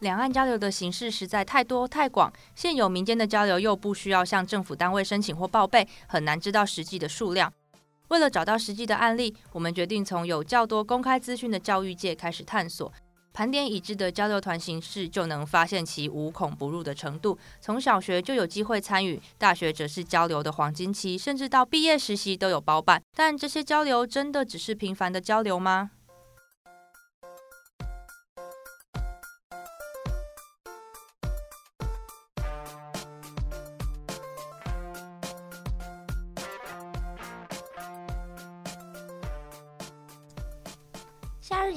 两岸交流的形式实在太多太广，现有民间的交流又不需要向政府单位申请或报备，很难知道实际的数量。为了找到实际的案例，我们决定从有较多公开资讯的教育界开始探索，盘点已知的交流团形式，就能发现其无孔不入的程度。从小学就有机会参与，大学则是交流的黄金期，甚至到毕业实习都有包办。但这些交流真的只是频繁的交流吗？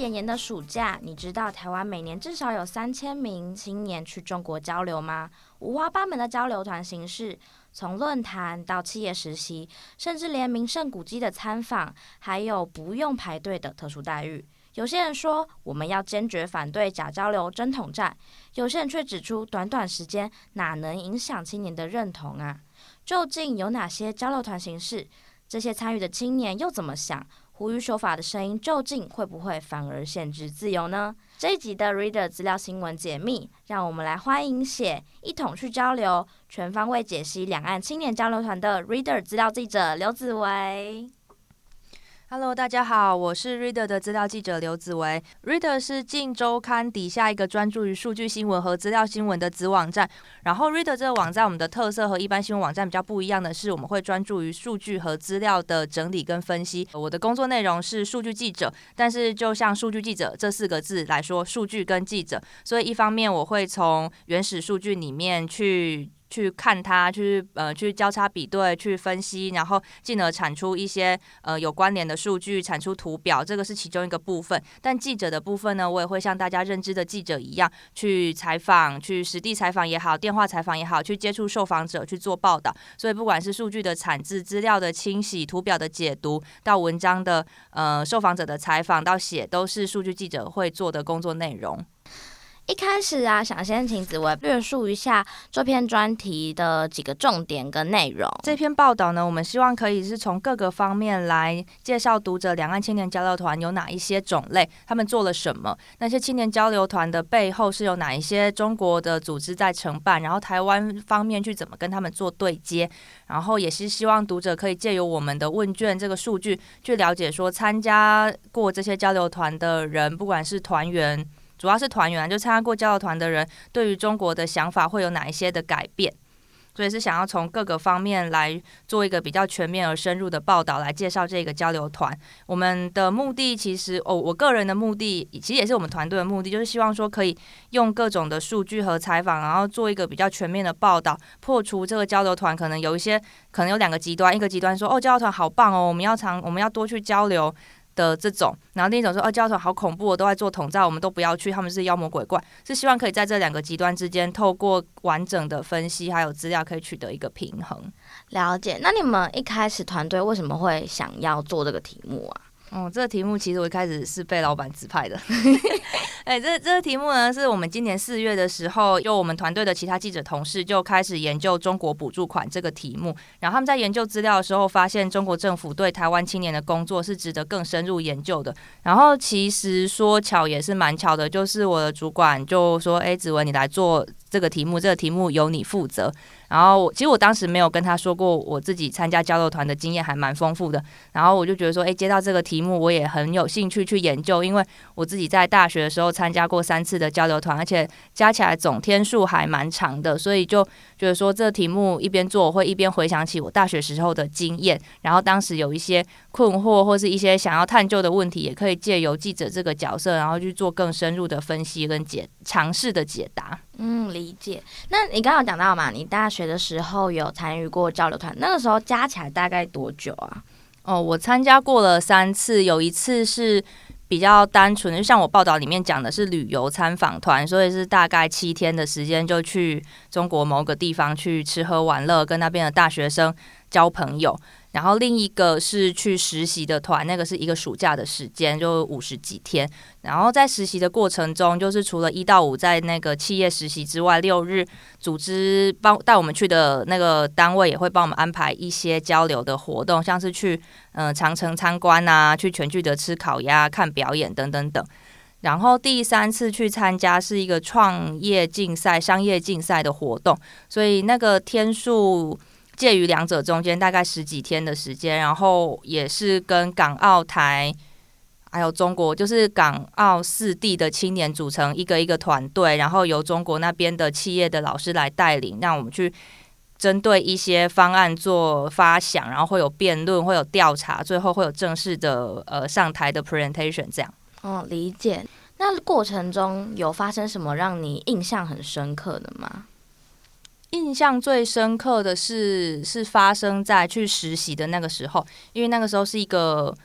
炎炎的暑假，你知道台湾每年至少有三千名青年去中国交流吗？五花八门的交流团形式，从论坛到企业实习，甚至连名胜古迹的参访，还有不用排队的特殊待遇。有些人说我们要坚决反对假交流真统战，有些人却指出短短时间哪能影响青年的认同啊？究竟有哪些交流团形式？这些参与的青年又怎么想？呼吁修法的声音究竟会不会反而限制自由呢？这一集的 Reader 资料新闻解密，让我们来欢迎写一同去交流，全方位解析两岸青年交流团的 Reader 资料记者刘子维。Hello，大家好，我是 Reader 的资料记者刘子维。Reader 是镜周刊底下一个专注于数据新闻和资料新闻的子网站。然后 Reader 这个网站，我们的特色和一般新闻网站比较不一样的是，我们会专注于数据和资料的整理跟分析。我的工作内容是数据记者，但是就像数据记者这四个字来说，数据跟记者，所以一方面我会从原始数据里面去。去看它，去呃去交叉比对，去分析，然后进而产出一些呃有关联的数据，产出图表，这个是其中一个部分。但记者的部分呢，我也会像大家认知的记者一样，去采访，去实地采访也好，电话采访也好，去接触受访者去做报道。所以不管是数据的产制、资料的清洗、图表的解读，到文章的呃受访者的采访到写，都是数据记者会做的工作内容。一开始啊，想先请子维略述一下这篇专题的几个重点跟内容。这篇报道呢，我们希望可以是从各个方面来介绍读者两岸青年交流团有哪一些种类，他们做了什么，那些青年交流团的背后是有哪一些中国的组织在承办，然后台湾方面去怎么跟他们做对接，然后也是希望读者可以借由我们的问卷这个数据去了解说，参加过这些交流团的人，不管是团员。主要是团员，就参加过交流团的人，对于中国的想法会有哪一些的改变？所以是想要从各个方面来做一个比较全面而深入的报道，来介绍这个交流团。我们的目的其实，哦，我个人的目的，其实也是我们团队的目的，就是希望说可以用各种的数据和采访，然后做一个比较全面的报道，破除这个交流团可能有一些，可能有两个极端，一个极端说，哦，交流团好棒哦，我们要常，我们要多去交流。的这种，然后另一种说，哦，教团好恐怖，都在做统战，我们都不要去，他们是妖魔鬼怪，是希望可以在这两个极端之间，透过完整的分析还有资料，可以取得一个平衡。了解。那你们一开始团队为什么会想要做这个题目啊？哦，这个题目其实我一开始是被老板指派的。哎，这这个题目呢，是我们今年四月的时候，就我们团队的其他记者同事就开始研究中国补助款这个题目。然后他们在研究资料的时候，发现中国政府对台湾青年的工作是值得更深入研究的。然后其实说巧也是蛮巧的，就是我的主管就说：“哎，子文，你来做这个题目，这个题目由你负责。”然后我，其实我当时没有跟他说过，我自己参加交流团的经验还蛮丰富的。然后我就觉得说，诶，接到这个题目，我也很有兴趣去研究，因为我自己在大学的时候参加过三次的交流团，而且加起来总天数还蛮长的，所以就觉得说，这题目一边做，我会一边回想起我大学时候的经验，然后当时有一些困惑或是一些想要探究的问题，也可以借由记者这个角色，然后去做更深入的分析跟解，尝试的解答。嗯，理解。那你刚刚讲到嘛，你大学的时候有参与过交流团，那个时候加起来大概多久啊？哦，我参加过了三次，有一次是比较单纯的，就像我报道里面讲的是旅游参访团，所以是大概七天的时间就去中国某个地方去吃喝玩乐，跟那边的大学生交朋友。然后另一个是去实习的团，那个是一个暑假的时间，就五十几天。然后在实习的过程中，就是除了一到五在那个企业实习之外，六日组织帮带我们去的那个单位也会帮我们安排一些交流的活动，像是去嗯、长城参观啊，去全聚德吃烤鸭、看表演等等等。然后第三次去参加是一个创业竞赛、商业竞赛的活动，所以那个天数介于两者中间，大概十几天的时间。然后也是跟港澳台还有中国，就是港澳四地的青年组成一个一个团队，然后由中国那边的企业的老师来带领，让我们去。针对一些方案做发想，然后会有辩论，会有调查，最后会有正式的呃上台的 presentation 这样。哦，理解。那过程中有发生什么让你印象很深刻的吗？印象最深刻的是是发生在去实习的那个时候，因为那个时候是一个。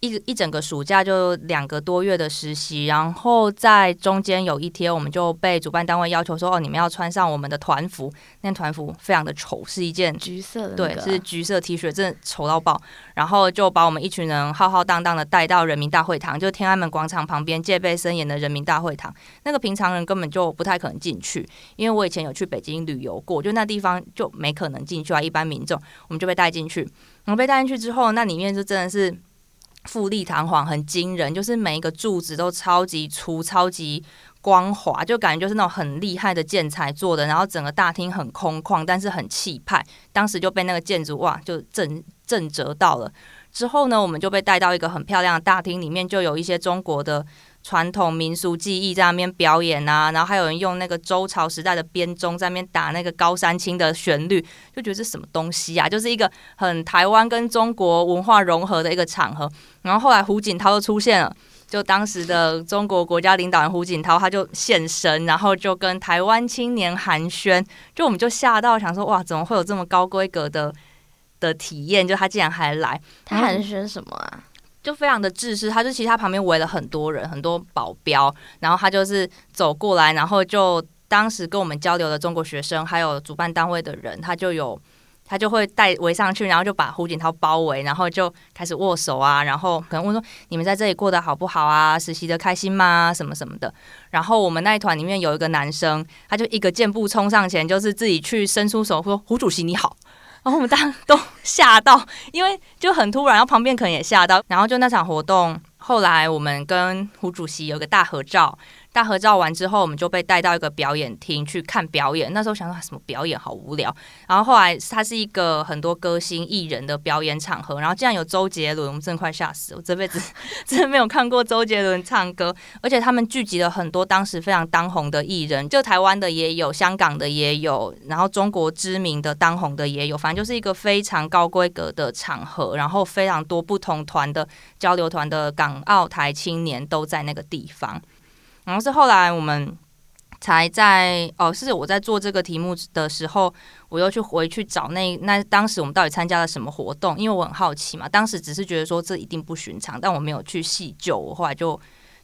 一一整个暑假就两个多月的实习，然后在中间有一天，我们就被主办单位要求说：“哦，你们要穿上我们的团服。”那团服非常的丑，是一件橘色的，对，是橘色 T 恤，真的丑到爆。然后就把我们一群人浩浩荡荡的带到人民大会堂，就天安门广场旁边戒备森严的人民大会堂。那个平常人根本就不太可能进去，因为我以前有去北京旅游过，就那地方就没可能进去啊。一般民众，我们就被带进去。然后被带进去之后，那里面就真的是。富丽堂皇，很惊人，就是每一个柱子都超级粗、超级光滑，就感觉就是那种很厉害的建材做的。然后整个大厅很空旷，但是很气派。当时就被那个建筑哇，就震震折到了。之后呢，我们就被带到一个很漂亮的大厅里面，就有一些中国的。传统民俗技艺在那边表演啊，然后还有人用那个周朝时代的编钟在那边打那个高山青的旋律，就觉得这什么东西啊？就是一个很台湾跟中国文化融合的一个场合。然后后来胡锦涛就出现了，就当时的中国国家领导人胡锦涛他就现身，然后就跟台湾青年寒暄，就我们就吓到想说哇，怎么会有这么高规格的的体验？就他竟然还来，他寒暄什么啊？就非常的自私，他就其实他旁边围了很多人，很多保镖，然后他就是走过来，然后就当时跟我们交流的中国学生，还有主办单位的人，他就有他就会带围上去，然后就把胡锦涛包围，然后就开始握手啊，然后可能问说你们在这里过得好不好啊？实习的开心吗？什么什么的。然后我们那一团里面有一个男生，他就一个箭步冲上前，就是自己去伸出手说：“胡主席你好。”然后我们大家都吓到，因为就很突然，然后旁边可能也吓到，然后就那场活动，后来我们跟胡主席有个大合照。大合照完之后，我们就被带到一个表演厅去看表演。那时候想说什么表演好无聊，然后后来它是一个很多歌星艺人的表演场合，然后竟然有周杰伦，我们真的快吓死！我这辈子 真的没有看过周杰伦唱歌，而且他们聚集了很多当时非常当红的艺人，就台湾的也有，香港的也有，然后中国知名的当红的也有，反正就是一个非常高规格的场合，然后非常多不同团的交流团的港澳台青年都在那个地方。然后是后来我们才在哦，是我在做这个题目的时候，我又去回去找那那当时我们到底参加了什么活动？因为我很好奇嘛，当时只是觉得说这一定不寻常，但我没有去细究。我后来就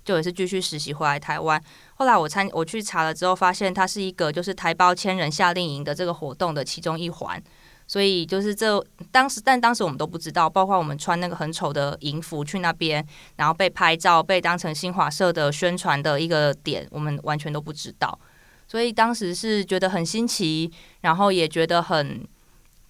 就也是继续实习回来台湾。后来我参我去查了之后，发现它是一个就是台胞千人夏令营的这个活动的其中一环。所以就是这当时，但当时我们都不知道，包括我们穿那个很丑的银服去那边，然后被拍照，被当成新华社的宣传的一个点，我们完全都不知道。所以当时是觉得很新奇，然后也觉得很。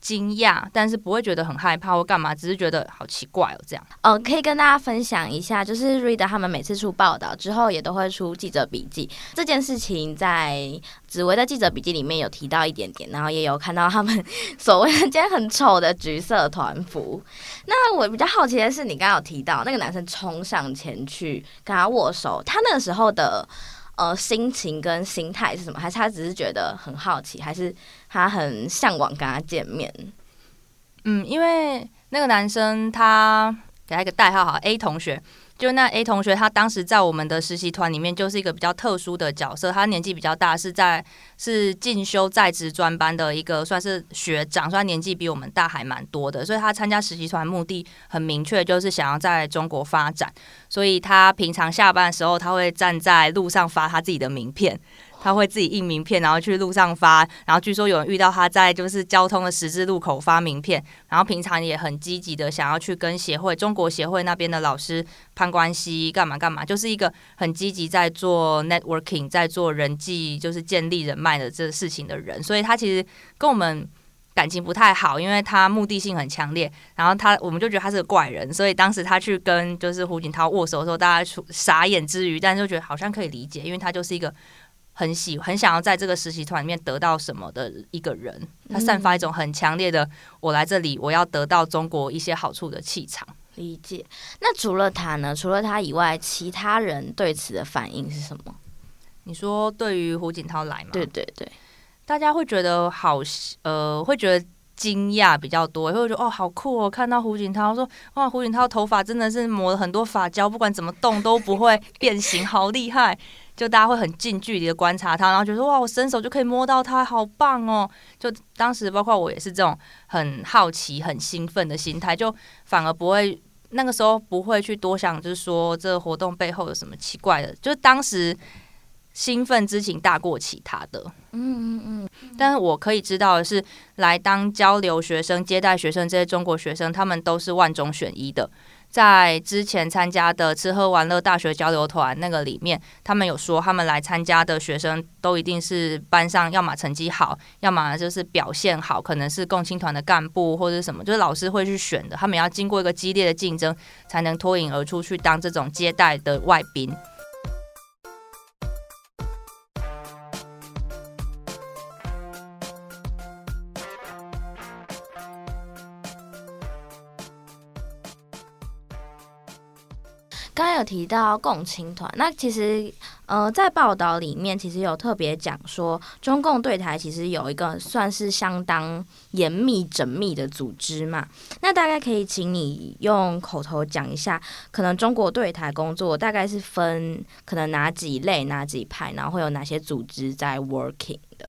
惊讶，但是不会觉得很害怕或干嘛，只是觉得好奇怪哦，这样。哦，可以跟大家分享一下，就是 Reader 他们每次出报道之后，也都会出记者笔记。这件事情在紫薇的记者笔记里面有提到一点点，然后也有看到他们所谓的今天很丑的橘色团服。那我比较好奇的是，你刚刚有提到那个男生冲上前去跟他握手，他那个时候的。呃，心情跟心态是什么？还是他只是觉得很好奇，还是他很向往跟他见面？嗯，因为那个男生他给他一个代号哈，A 同学。就那 A 同学，他当时在我们的实习团里面就是一个比较特殊的角色。他年纪比较大，是在是进修在职专班的一个算是学长，虽然年纪比我们大还蛮多的。所以他参加实习团目的很明确，就是想要在中国发展。所以他平常下班的时候，他会站在路上发他自己的名片。他会自己印名片，然后去路上发。然后据说有人遇到他在就是交通的十字路口发名片。然后平常也很积极的想要去跟协会、中国协会那边的老师攀关系，干嘛干嘛，就是一个很积极在做 networking，在做人际，就是建立人脉的这个事情的人。所以他其实跟我们感情不太好，因为他目的性很强烈。然后他我们就觉得他是个怪人，所以当时他去跟就是胡锦涛握手的时候，大家傻眼之余，但是就觉得好像可以理解，因为他就是一个很喜很想要在这个实习团里面得到什么的一个人，他散发一种很强烈的我来这里我要得到中国一些好处的气场。理解。那除了他呢？除了他以外，其他人对此的反应是什么？你说对于胡锦涛来吗？对对对，大家会觉得好，呃，会觉得惊讶比较多，会觉得哦，好酷哦！看到胡锦涛说，哇，胡锦涛头发真的是抹了很多发胶，不管怎么动都不会变形，好厉害！就大家会很近距离的观察他，然后觉得哇，我伸手就可以摸到他，好棒哦！就当时包括我也是这种很好奇、很兴奋的心态，就反而不会那个时候不会去多想，就是说这个活动背后有什么奇怪的，就是当时。兴奋之情大过其他的，嗯嗯嗯，但是我可以知道的是，来当交流学生、接待学生这些中国学生，他们都是万中选一的。在之前参加的吃喝玩乐大学交流团那个里面，他们有说，他们来参加的学生都一定是班上要么成绩好，要么就是表现好，可能是共青团的干部或者什么，就是老师会去选的。他们要经过一个激烈的竞争，才能脱颖而出去当这种接待的外宾。刚有提到共青团，那其实呃，在报道里面其实有特别讲说，中共对台其实有一个算是相当严密缜密的组织嘛。那大概可以请你用口头讲一下，可能中国对台工作大概是分可能哪几类、哪几派，然后会有哪些组织在 working 的。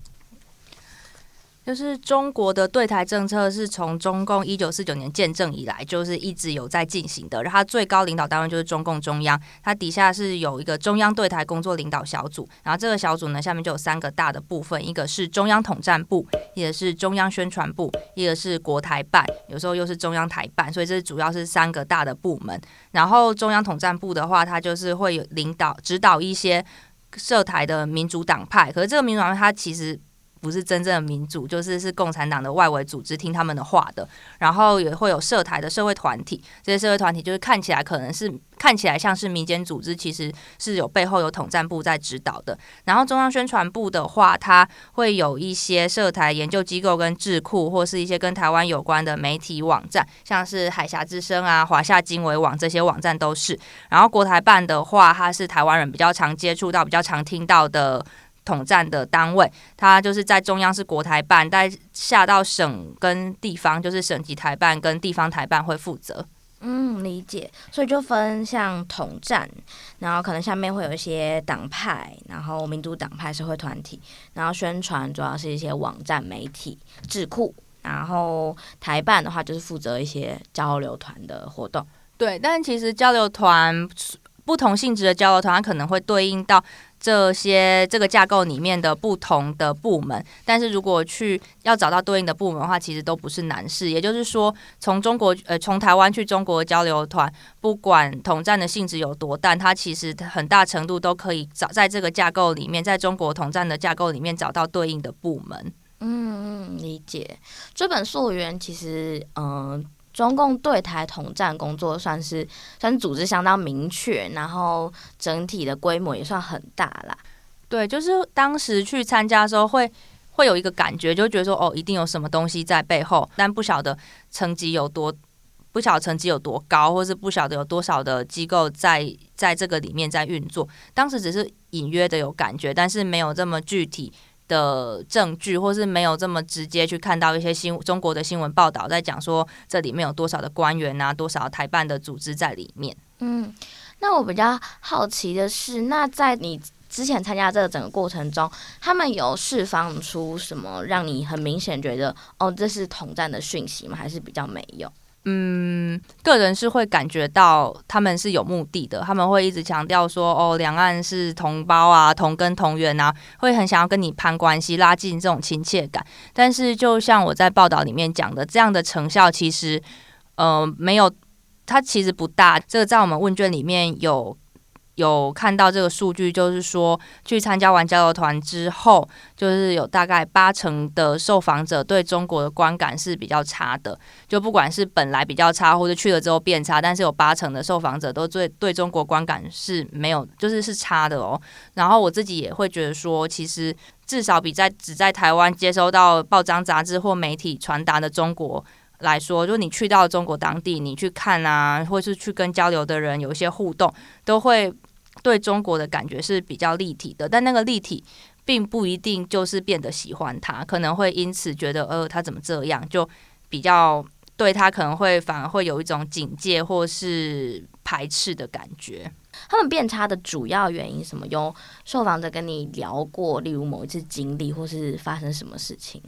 就是中国的对台政策是从中共一九四九年建政以来，就是一直有在进行的。然后它最高领导单位就是中共中央，它底下是有一个中央对台工作领导小组。然后这个小组呢，下面就有三个大的部分，一个是中央统战部，一个是中央宣传部，一个是国台办，有时候又是中央台办。所以这主要是三个大的部门。然后中央统战部的话，它就是会有领导指导一些涉台的民主党派。可是这个民主党派它其实。不是真正的民主，就是是共产党的外围组织听他们的话的，然后也会有涉台的社会团体，这些社会团体就是看起来可能是看起来像是民间组织，其实是有背后有统战部在指导的。然后中央宣传部的话，它会有一些涉台研究机构跟智库，或是一些跟台湾有关的媒体网站，像是海峡之声啊、华夏经纬网这些网站都是。然后国台办的话，它是台湾人比较常接触到、比较常听到的。统战的单位，它就是在中央是国台办，但下到省跟地方，就是省级台办跟地方台办会负责。嗯，理解。所以就分像统战，然后可能下面会有一些党派，然后民主党派社会团体，然后宣传主要是一些网站媒体智库，然后台办的话就是负责一些交流团的活动。对，但其实交流团不同性质的交流团，它可能会对应到。这些这个架构里面的不同的部门，但是如果去要找到对应的部门的话，其实都不是难事。也就是说，从中国呃从台湾去中国交流团，不管统战的性质有多大，它其实很大程度都可以找在这个架构里面，在中国统战的架构里面找到对应的部门。嗯嗯，理解。追本溯源，其实嗯。中共对台统战工作算是算是组织相当明确，然后整体的规模也算很大啦。对，就是当时去参加的时候会，会有一个感觉，就觉得说哦，一定有什么东西在背后，但不晓得层级有多，不晓得层级有多高，或是不晓得有多少的机构在在这个里面在运作。当时只是隐约的有感觉，但是没有这么具体。的证据，或是没有这么直接去看到一些新中国的新闻报道，在讲说这里面有多少的官员啊，多少台办的组织在里面。嗯，那我比较好奇的是，那在你之前参加这个整个过程中，他们有释放出什么让你很明显觉得哦，这是统战的讯息吗？还是比较没有？嗯，个人是会感觉到他们是有目的的，他们会一直强调说，哦，两岸是同胞啊，同根同源啊，会很想要跟你攀关系，拉近这种亲切感。但是，就像我在报道里面讲的，这样的成效其实，呃，没有，它其实不大。这个在我们问卷里面有有看到这个数据，就是说去参加完交流团之后，就是有大概八成的受访者对中国的观感是比较差的。就不管是本来比较差，或者去了之后变差，但是有八成的受访者都对对中国观感是没有，就是是差的哦。然后我自己也会觉得说，其实至少比在只在台湾接收到报章杂志或媒体传达的中国来说，就你去到中国当地，你去看啊，或是去跟交流的人有一些互动，都会。对中国的感觉是比较立体的，但那个立体并不一定就是变得喜欢他，可能会因此觉得，呃，他怎么这样，就比较对他可能会反而会有一种警戒或是排斥的感觉。他们变差的主要原因什么？有受访者跟你聊过，例如某一次经历或是发生什么事情？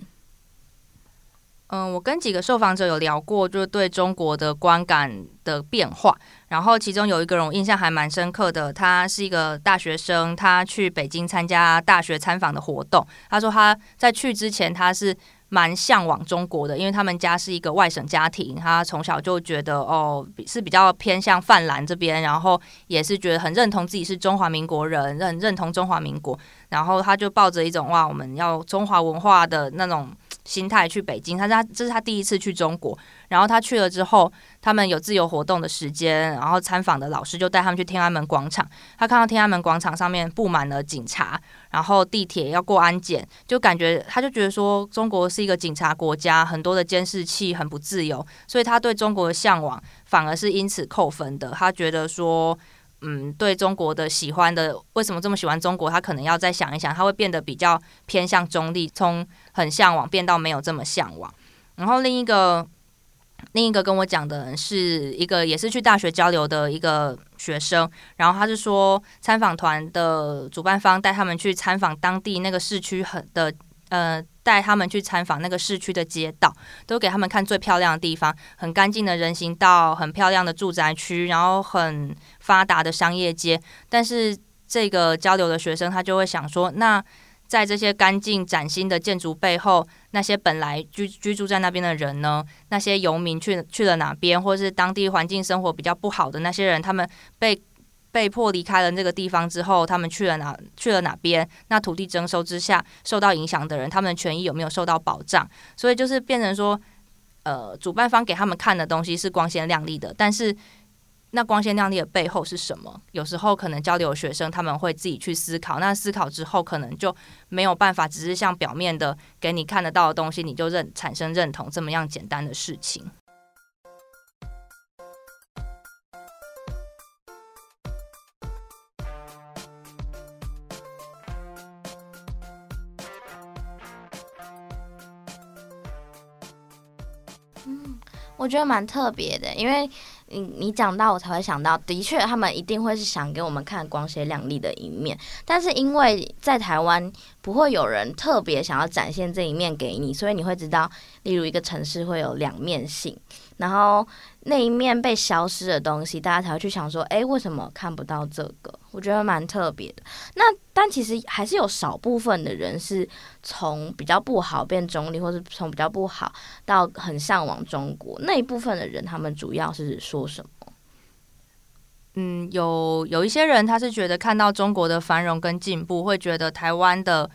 嗯，我跟几个受访者有聊过，就是对中国的观感的变化。然后其中有一个人我印象还蛮深刻的，他是一个大学生，他去北京参加大学参访的活动。他说他在去之前他是蛮向往中国的，因为他们家是一个外省家庭，他从小就觉得哦是比较偏向泛蓝这边，然后也是觉得很认同自己是中华民国人，认认同中华民国。然后他就抱着一种哇，我们要中华文化的那种。心态去北京，他是他这是他第一次去中国，然后他去了之后，他们有自由活动的时间，然后参访的老师就带他们去天安门广场，他看到天安门广场上面布满了警察，然后地铁要过安检，就感觉他就觉得说中国是一个警察国家，很多的监视器很不自由，所以他对中国的向往反而是因此扣分的，他觉得说。嗯，对中国的喜欢的，为什么这么喜欢中国？他可能要再想一想，他会变得比较偏向中立，从很向往变到没有这么向往。然后另一个另一个跟我讲的人是一个也是去大学交流的一个学生，然后他是说参访团的主办方带他们去参访当地那个市区很的呃。带他们去参访那个市区的街道，都给他们看最漂亮的地方，很干净的人行道，很漂亮的住宅区，然后很发达的商业街。但是这个交流的学生他就会想说，那在这些干净崭新的建筑背后，那些本来居居住在那边的人呢？那些游民去去了哪边，或是当地环境生活比较不好的那些人，他们被。被迫离开了这个地方之后，他们去了哪？去了哪边？那土地征收之下受到影响的人，他们的权益有没有受到保障？所以就是变成说，呃，主办方给他们看的东西是光鲜亮丽的，但是那光鲜亮丽的背后是什么？有时候可能交流学生他们会自己去思考，那思考之后可能就没有办法，只是像表面的给你看得到的东西，你就认产生认同这么样简单的事情。我觉得蛮特别的，因为你你讲到我才会想到，的确他们一定会是想给我们看光鲜亮丽的一面，但是因为在台湾不会有人特别想要展现这一面给你，所以你会知道，例如一个城市会有两面性，然后那一面被消失的东西，大家才会去想说，诶，为什么看不到这个？我觉得蛮特别的。那但其实还是有少部分的人是从比较不好变中立，或是从比较不好到很向往中国。那一部分的人，他们主要是说什么？嗯，有有一些人他是觉得看到中国的繁荣跟进步，会觉得台湾的。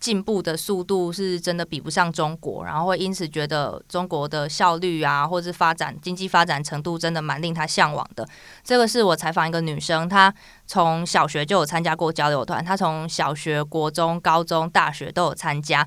进步的速度是真的比不上中国，然后会因此觉得中国的效率啊，或者发展经济发展程度真的蛮令他向往的。这个是我采访一个女生，她从小学就有参加过交流团，她从小学、国中、高中、大学都有参加，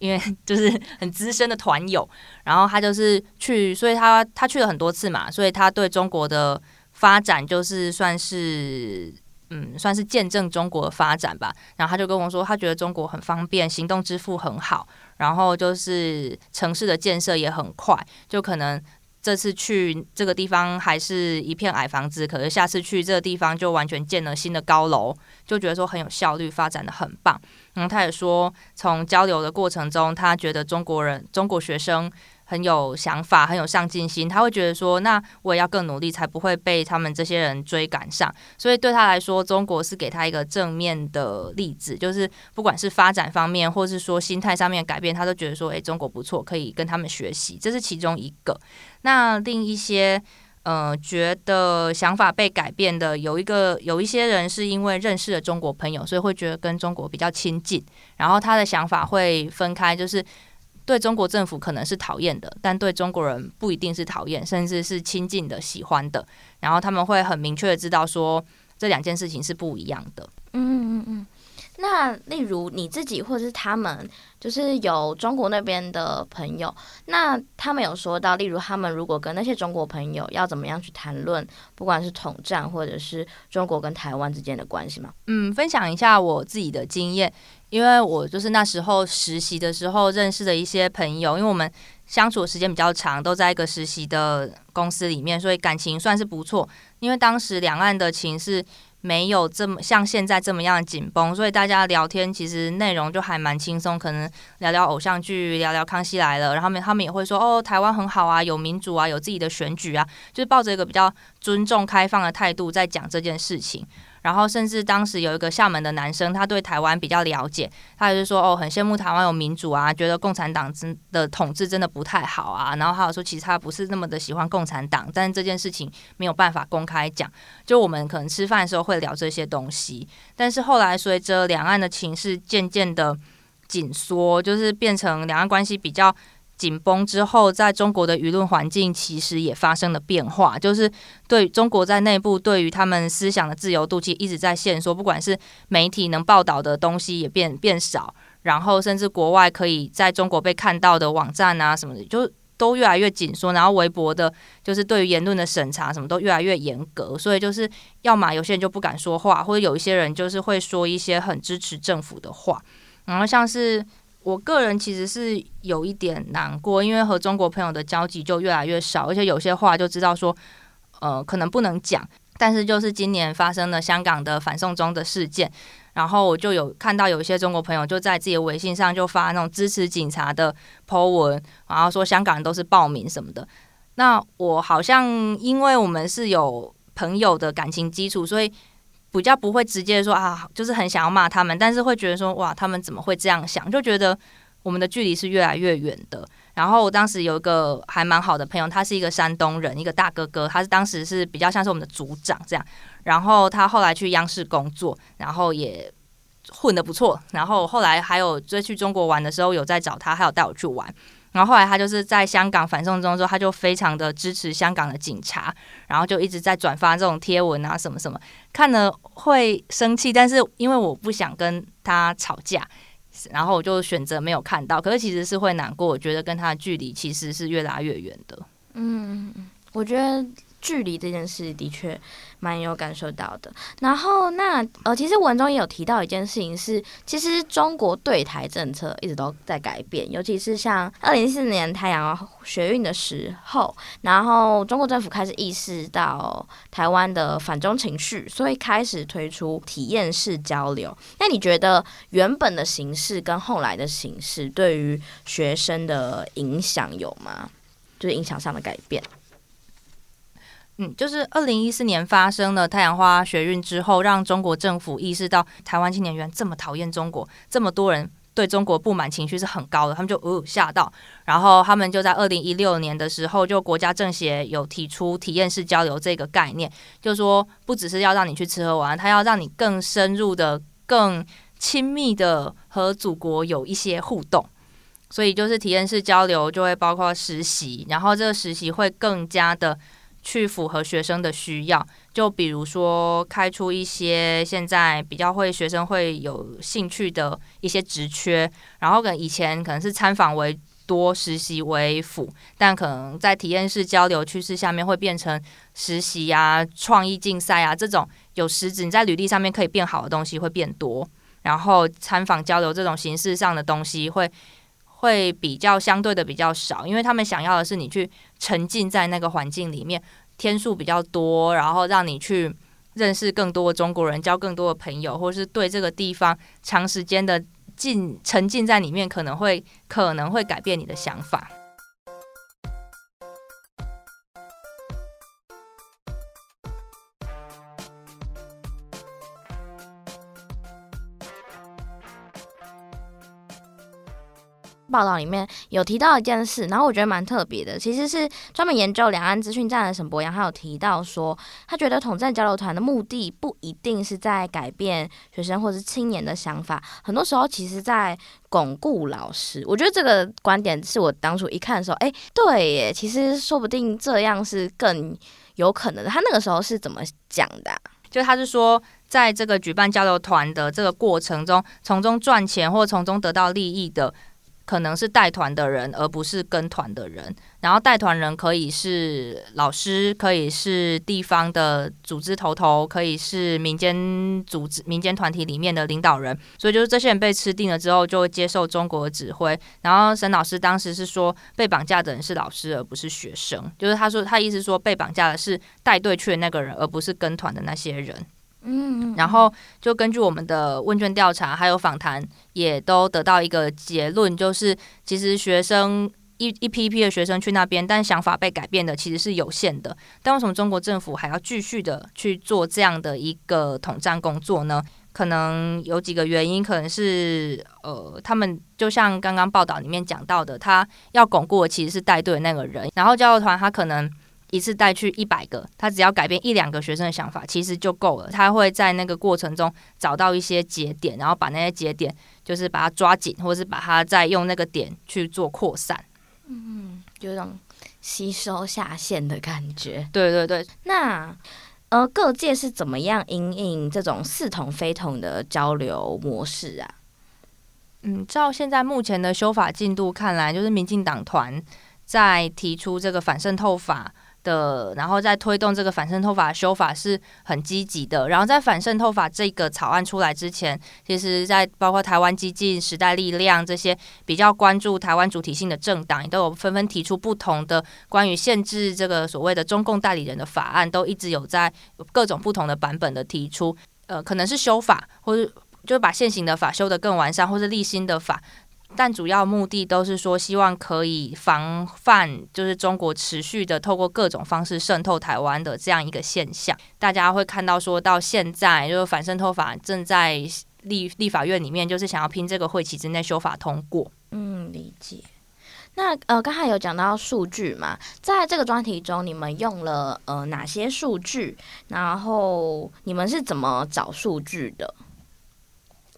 因为 就是很资深的团友。然后她就是去，所以她她去了很多次嘛，所以她对中国的发展就是算是。嗯，算是见证中国的发展吧。然后他就跟我说，他觉得中国很方便，行动支付很好，然后就是城市的建设也很快。就可能这次去这个地方还是一片矮房子，可是下次去这个地方就完全建了新的高楼，就觉得说很有效率，发展的很棒。然后他也说，从交流的过程中，他觉得中国人、中国学生。很有想法，很有上进心，他会觉得说，那我也要更努力，才不会被他们这些人追赶上。所以对他来说，中国是给他一个正面的例子，就是不管是发展方面，或是说心态上面改变，他都觉得说，诶，中国不错，可以跟他们学习。这是其中一个。那另一些呃，觉得想法被改变的有一个有一些人是因为认识了中国朋友，所以会觉得跟中国比较亲近，然后他的想法会分开，就是对中国政府可能是讨厌的，但对中国人不一定是讨厌，甚至是亲近的、喜欢的，然后他们会很明确的知道说这两件事情是不一样的。嗯嗯嗯。那例如你自己或者是他们，就是有中国那边的朋友，那他们有说到，例如他们如果跟那些中国朋友要怎么样去谈论，不管是统战或者是中国跟台湾之间的关系吗？嗯，分享一下我自己的经验，因为我就是那时候实习的时候认识的一些朋友，因为我们相处的时间比较长，都在一个实习的公司里面，所以感情算是不错。因为当时两岸的情势。没有这么像现在这么样紧绷，所以大家聊天其实内容就还蛮轻松，可能聊聊偶像剧，聊聊康熙来了，然后他们他们也会说哦，台湾很好啊，有民主啊，有自己的选举啊，就是抱着一个比较尊重、开放的态度在讲这件事情。然后，甚至当时有一个厦门的男生，他对台湾比较了解，他就是说哦，很羡慕台湾有民主啊，觉得共产党真的统治真的不太好啊。然后还有说，其实他不是那么的喜欢共产党，但是这件事情没有办法公开讲。就我们可能吃饭的时候会聊这些东西，但是后来随着两岸的情势渐渐的紧缩，就是变成两岸关系比较。紧绷之后，在中国的舆论环境其实也发生了变化，就是对中国在内部对于他们思想的自由度其实一直在限缩，不管是媒体能报道的东西也变变少，然后甚至国外可以在中国被看到的网站啊什么的，就都越来越紧缩，然后微博的，就是对于言论的审查什么都越来越严格，所以就是要么有些人就不敢说话，或者有一些人就是会说一些很支持政府的话，然后像是。我个人其实是有一点难过，因为和中国朋友的交集就越来越少，而且有些话就知道说，呃，可能不能讲。但是就是今年发生了香港的反送中的事件，然后我就有看到有一些中国朋友就在自己的微信上就发那种支持警察的 po 文，然后说香港人都是暴民什么的。那我好像因为我们是有朋友的感情基础，所以。比较不会直接说啊，就是很想要骂他们，但是会觉得说哇，他们怎么会这样想？就觉得我们的距离是越来越远的。然后我当时有一个还蛮好的朋友，他是一个山东人，一个大哥哥，他是当时是比较像是我们的组长这样。然后他后来去央视工作，然后也混得不错。然后后来还有追去中国玩的时候，有在找他，还有带我去玩。然后后来他就是在香港反送中之后，他就非常的支持香港的警察，然后就一直在转发这种贴文啊什么什么，看了会生气，但是因为我不想跟他吵架，然后我就选择没有看到。可是其实是会难过，我觉得跟他的距离其实是越拉越远的。嗯，我觉得。距离这件事的确蛮有感受到的。然后那呃，其实文中也有提到一件事情是，其实中国对台政策一直都在改变，尤其是像二零一四年太阳学运的时候，然后中国政府开始意识到台湾的反中情绪，所以开始推出体验式交流。那你觉得原本的形式跟后来的形式对于学生的影响有吗？就是影响上的改变？嗯，就是二零一四年发生了太阳花学运之后，让中国政府意识到台湾青年原来这么讨厌中国，这么多人对中国不满情绪是很高的，他们就呃吓到，然后他们就在二零一六年的时候，就国家政协有提出体验式交流这个概念，就说不只是要让你去吃喝玩，他要让你更深入的、更亲密的和祖国有一些互动，所以就是体验式交流就会包括实习，然后这个实习会更加的。去符合学生的需要，就比如说开出一些现在比较会学生会有兴趣的一些职缺，然后可能以前可能是参访为多，实习为辅，但可能在体验式交流趋势下面会变成实习啊、创意竞赛啊这种有实质你在履历上面可以变好的东西会变多，然后参访交流这种形式上的东西会。会比较相对的比较少，因为他们想要的是你去沉浸在那个环境里面，天数比较多，然后让你去认识更多的中国人，交更多的朋友，或是对这个地方长时间的浸沉浸在里面，可能会可能会改变你的想法。报道里面有提到一件事，然后我觉得蛮特别的，其实是专门研究两岸资讯站的沈博洋，他有提到说，他觉得统战交流团的目的不一定是在改变学生或是青年的想法，很多时候其实在巩固老师。我觉得这个观点是我当初一看的时候，哎，对耶，其实说不定这样是更有可能的。他那个时候是怎么讲的？就他是说，在这个举办交流团的这个过程中，从中赚钱或从中得到利益的，可能是带团的人，而不是跟团的人。然后带团人可以是老师，可以是地方的组织头头，可以是民间组织、民间团体里面的领导人。所以就是这些人被吃定了之后，就会接受中国的指挥。然后沈老师当时是说，被绑架的人是老师，而不是学生。就是他说，他意思说，被绑架的是带队去的那个人，而不是跟团的那些人。嗯，然后就根据我们的问卷调查还有访谈，也都得到一个结论，就是其实学生一一批一批的学生去那边，但想法被改变的其实是有限的。但为什么中国政府还要继续的去做这样的一个统战工作呢？可能有几个原因，可能是呃，他们就像刚刚报道里面讲到的，他要巩固的其实是带队的那个人，然后交流团他可能。一次带去一百个，他只要改变一两个学生的想法，其实就够了。他会在那个过程中找到一些节点，然后把那些节点就是把它抓紧，或者是把它再用那个点去做扩散。嗯，有种吸收下线的感觉。对对对。那呃，各界是怎么样因应这种似同非同的交流模式啊？嗯，照现在目前的修法进度看来，就是民进党团在提出这个反渗透法。的，然后在推动这个反渗透法修法是很积极的。然后在反渗透法这个草案出来之前，其实，在包括台湾激进、时代力量这些比较关注台湾主体性的政党，也都有纷纷提出不同的关于限制这个所谓的中共代理人的法案，都一直有在各种不同的版本的提出。呃，可能是修法，或者就把现行的法修得更完善，或是立新的法。但主要目的都是说，希望可以防范，就是中国持续的透过各种方式渗透台湾的这样一个现象。大家会看到，说到现在，就是反渗透法正在立立法院里面，就是想要拼这个会期之内修法通过。嗯，理解。那呃，刚才有讲到数据嘛，在这个专题中，你们用了呃哪些数据？然后你们是怎么找数据的？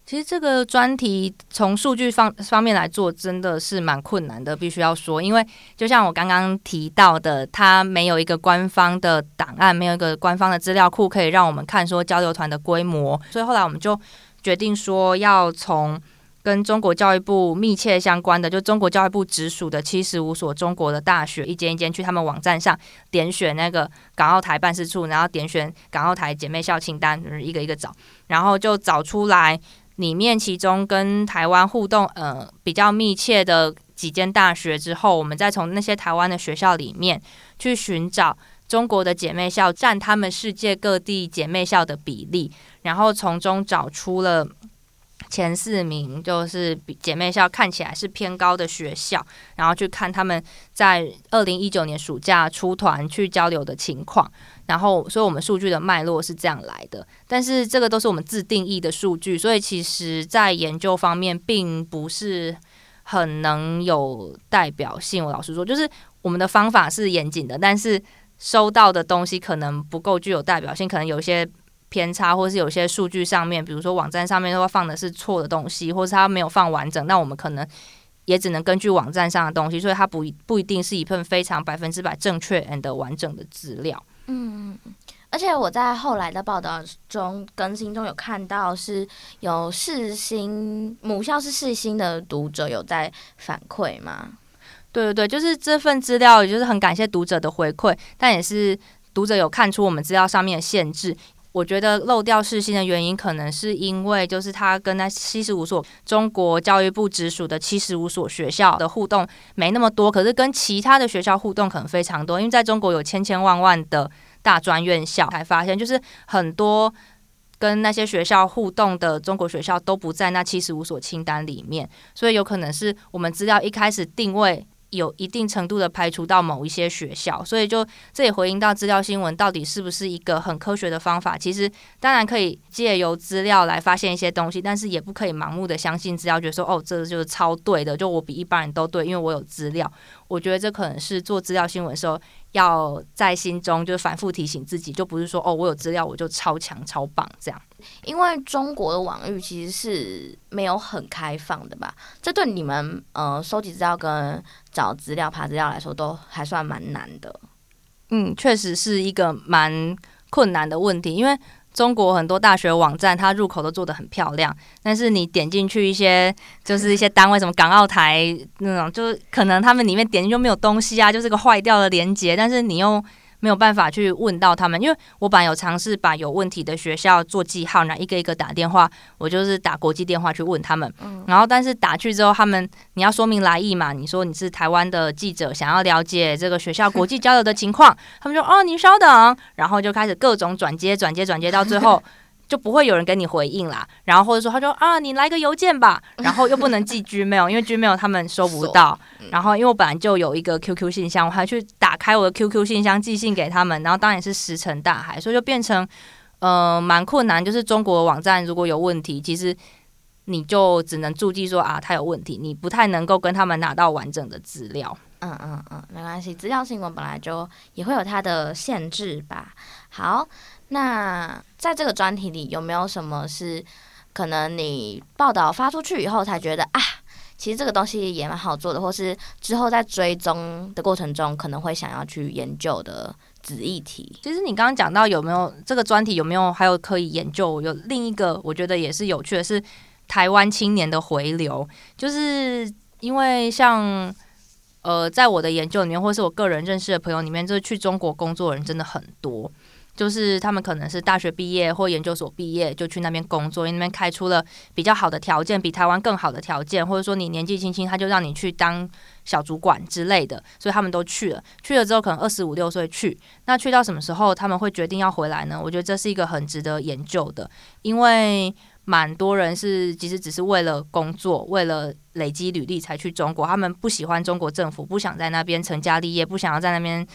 其实这个专题从数据方方面来做，真的是蛮困难的，必须要说，因为就像我刚刚提到的，它没有一个官方的档案，没有一个官方的资料库可以让我们看说交流团的规模，所以后来我们就决定说要从跟中国教育部密切相关的，就中国教育部直属的七十五所中国的大学，一间一间去他们网站上点选那个港澳台办事处，然后点选港澳台姐妹校清单，一个一个找，然后就找出来。里面其中跟台湾互动呃比较密切的几间大学之后，我们再从那些台湾的学校里面去寻找中国的姐妹校占他们世界各地姐妹校的比例，然后从中找出了前四名，就是比姐妹校看起来是偏高的学校，然后去看他们在二零一九年暑假出团去交流的情况。然后，所以我们数据的脉络是这样来的，但是这个都是我们自定义的数据，所以其实在研究方面并不是很能有代表性。我老实说，就是我们的方法是严谨的，但是收到的东西可能不够具有代表性，可能有一些偏差，或是有些数据上面，比如说网站上面都放的是错的东西，或是它没有放完整，那我们可能也只能根据网站上的东西，所以它不不一定是一份非常百分之百正确 and 完整的资料。嗯，而且我在后来的报道中更新中有看到，是有世新母校是世新的读者有在反馈吗？对对对，就是这份资料，也就是很感谢读者的回馈，但也是读者有看出我们资料上面的限制。我觉得漏掉世新的原因，可能是因为就是他跟那七十五所中国教育部直属的七十五所学校的互动没那么多，可是跟其他的学校互动可能非常多，因为在中国有千千万万的大专院校，才发现就是很多跟那些学校互动的中国学校都不在那七十五所清单里面，所以有可能是我们资料一开始定位。有一定程度的排除到某一些学校，所以就这也回应到资料新闻到底是不是一个很科学的方法？其实当然可以借由资料来发现一些东西，但是也不可以盲目的相信资料，觉得说哦，这就是超对的，就我比一般人都对，因为我有资料。我觉得这可能是做资料新闻的时候要在心中就是反复提醒自己，就不是说哦，我有资料我就超强超棒这样。因为中国的网域其实是没有很开放的吧？这对你们呃收集资料跟找资料、爬资料来说，都还算蛮难的。嗯，确实是一个蛮困难的问题，因为中国很多大学网站，它入口都做得很漂亮，但是你点进去一些就是一些单位，什么港澳台那种，就可能他们里面点进去就没有东西啊，就是个坏掉的连接，但是你用。没有办法去问到他们，因为我本来有尝试把有问题的学校做记号，然后一个一个打电话，我就是打国际电话去问他们。然后但是打去之后，他们你要说明来意嘛，你说你是台湾的记者，想要了解这个学校国际交流的情况，他们说哦，您稍等，然后就开始各种转接、转接、转接，到最后。就不会有人跟你回应啦，然后或者说他说啊，你来个邮件吧，然后又不能寄 Gmail，因为 Gmail 他们收不到。然后因为我本来就有一个 QQ 信箱，我还去打开我的 QQ 信箱寄信给他们，然后当然也是石沉大海，所以就变成呃蛮困难。就是中国网站如果有问题，其实你就只能注记说啊，他有问题，你不太能够跟他们拿到完整的资料。嗯嗯嗯，没关系，资料新闻本来就也会有它的限制吧。好。那在这个专题里，有没有什么是可能你报道发出去以后才觉得啊，其实这个东西也蛮好做的，或是之后在追踪的过程中可能会想要去研究的子议题？其实你刚刚讲到有没有这个专题有没有还有可以研究？有另一个我觉得也是有趣的是台湾青年的回流，就是因为像呃，在我的研究里面，或是我个人认识的朋友里面，就是去中国工作的人真的很多。就是他们可能是大学毕业或研究所毕业就去那边工作，因为那边开出了比较好的条件，比台湾更好的条件，或者说你年纪轻轻他就让你去当小主管之类的，所以他们都去了。去了之后可能二十五六岁去，那去到什么时候他们会决定要回来呢？我觉得这是一个很值得研究的，因为蛮多人是其实只是为了工作，为了累积履历才去中国，他们不喜欢中国政府，不想在那边成家立业，不想要在那边。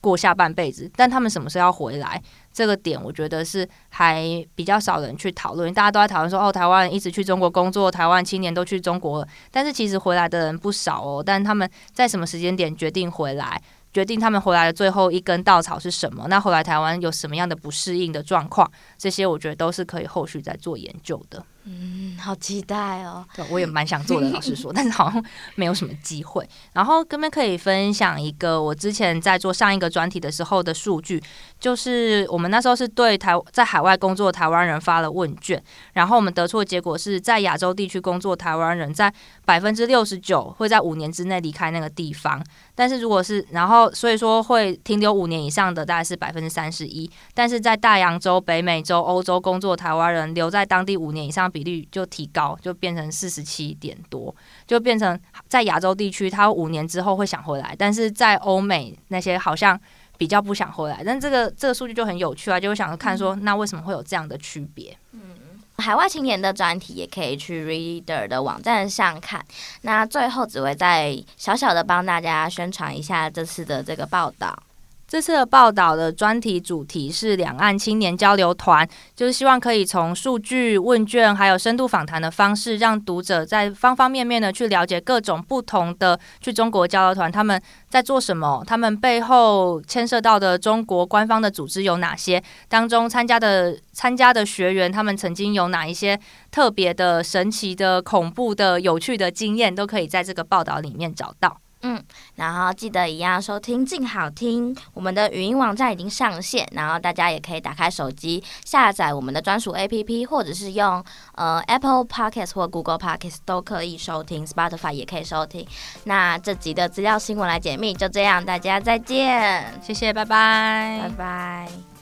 过下半辈子，但他们什么时候要回来？这个点我觉得是还比较少人去讨论。大家都在讨论说，哦，台湾一直去中国工作，台湾青年都去中国，但是其实回来的人不少哦。但他们在什么时间点决定回来？决定他们回来的最后一根稻草是什么？那后来台湾有什么样的不适应的状况？这些我觉得都是可以后续再做研究的。嗯，好期待哦！对，我也蛮想做的，老实说，但是好像没有什么机会。然后，跟边可以分享一个我之前在做上一个专题的时候的数据，就是我们那时候是对台在海外工作的台湾人发了问卷，然后我们得出的结果是在亚洲地区工作台湾人在百分之六十九会在五年之内离开那个地方，但是如果是然后所以说会停留五年以上的大概是百分之三十一，但是在大洋洲、北美洲、欧洲工作台湾人留在当地五年以上。比率就提高，就变成四十七点多，就变成在亚洲地区，他五年之后会想回来，但是在欧美那些好像比较不想回来。但这个这个数据就很有趣啊，就会想看说，那为什么会有这样的区别？嗯，海外青年的专题也可以去 Reader 的网站上看。那最后只会再小小的帮大家宣传一下这次的这个报道。这次的报道的专题主题是两岸青年交流团，就是希望可以从数据、问卷还有深度访谈的方式，让读者在方方面面的去了解各种不同的去中国交流团他们在做什么，他们背后牵涉到的中国官方的组织有哪些，当中参加的参加的学员他们曾经有哪一些特别的、神奇的、恐怖的、有趣的经验，都可以在这个报道里面找到。嗯，然后记得一样收听静好听，我们的语音网站已经上线，然后大家也可以打开手机下载我们的专属 APP，或者是用呃 Apple Podcast 或 Google Podcast 都可以收听，Spotify 也可以收听。那这集的资料新闻来解密就这样，大家再见，谢谢，拜拜，拜拜。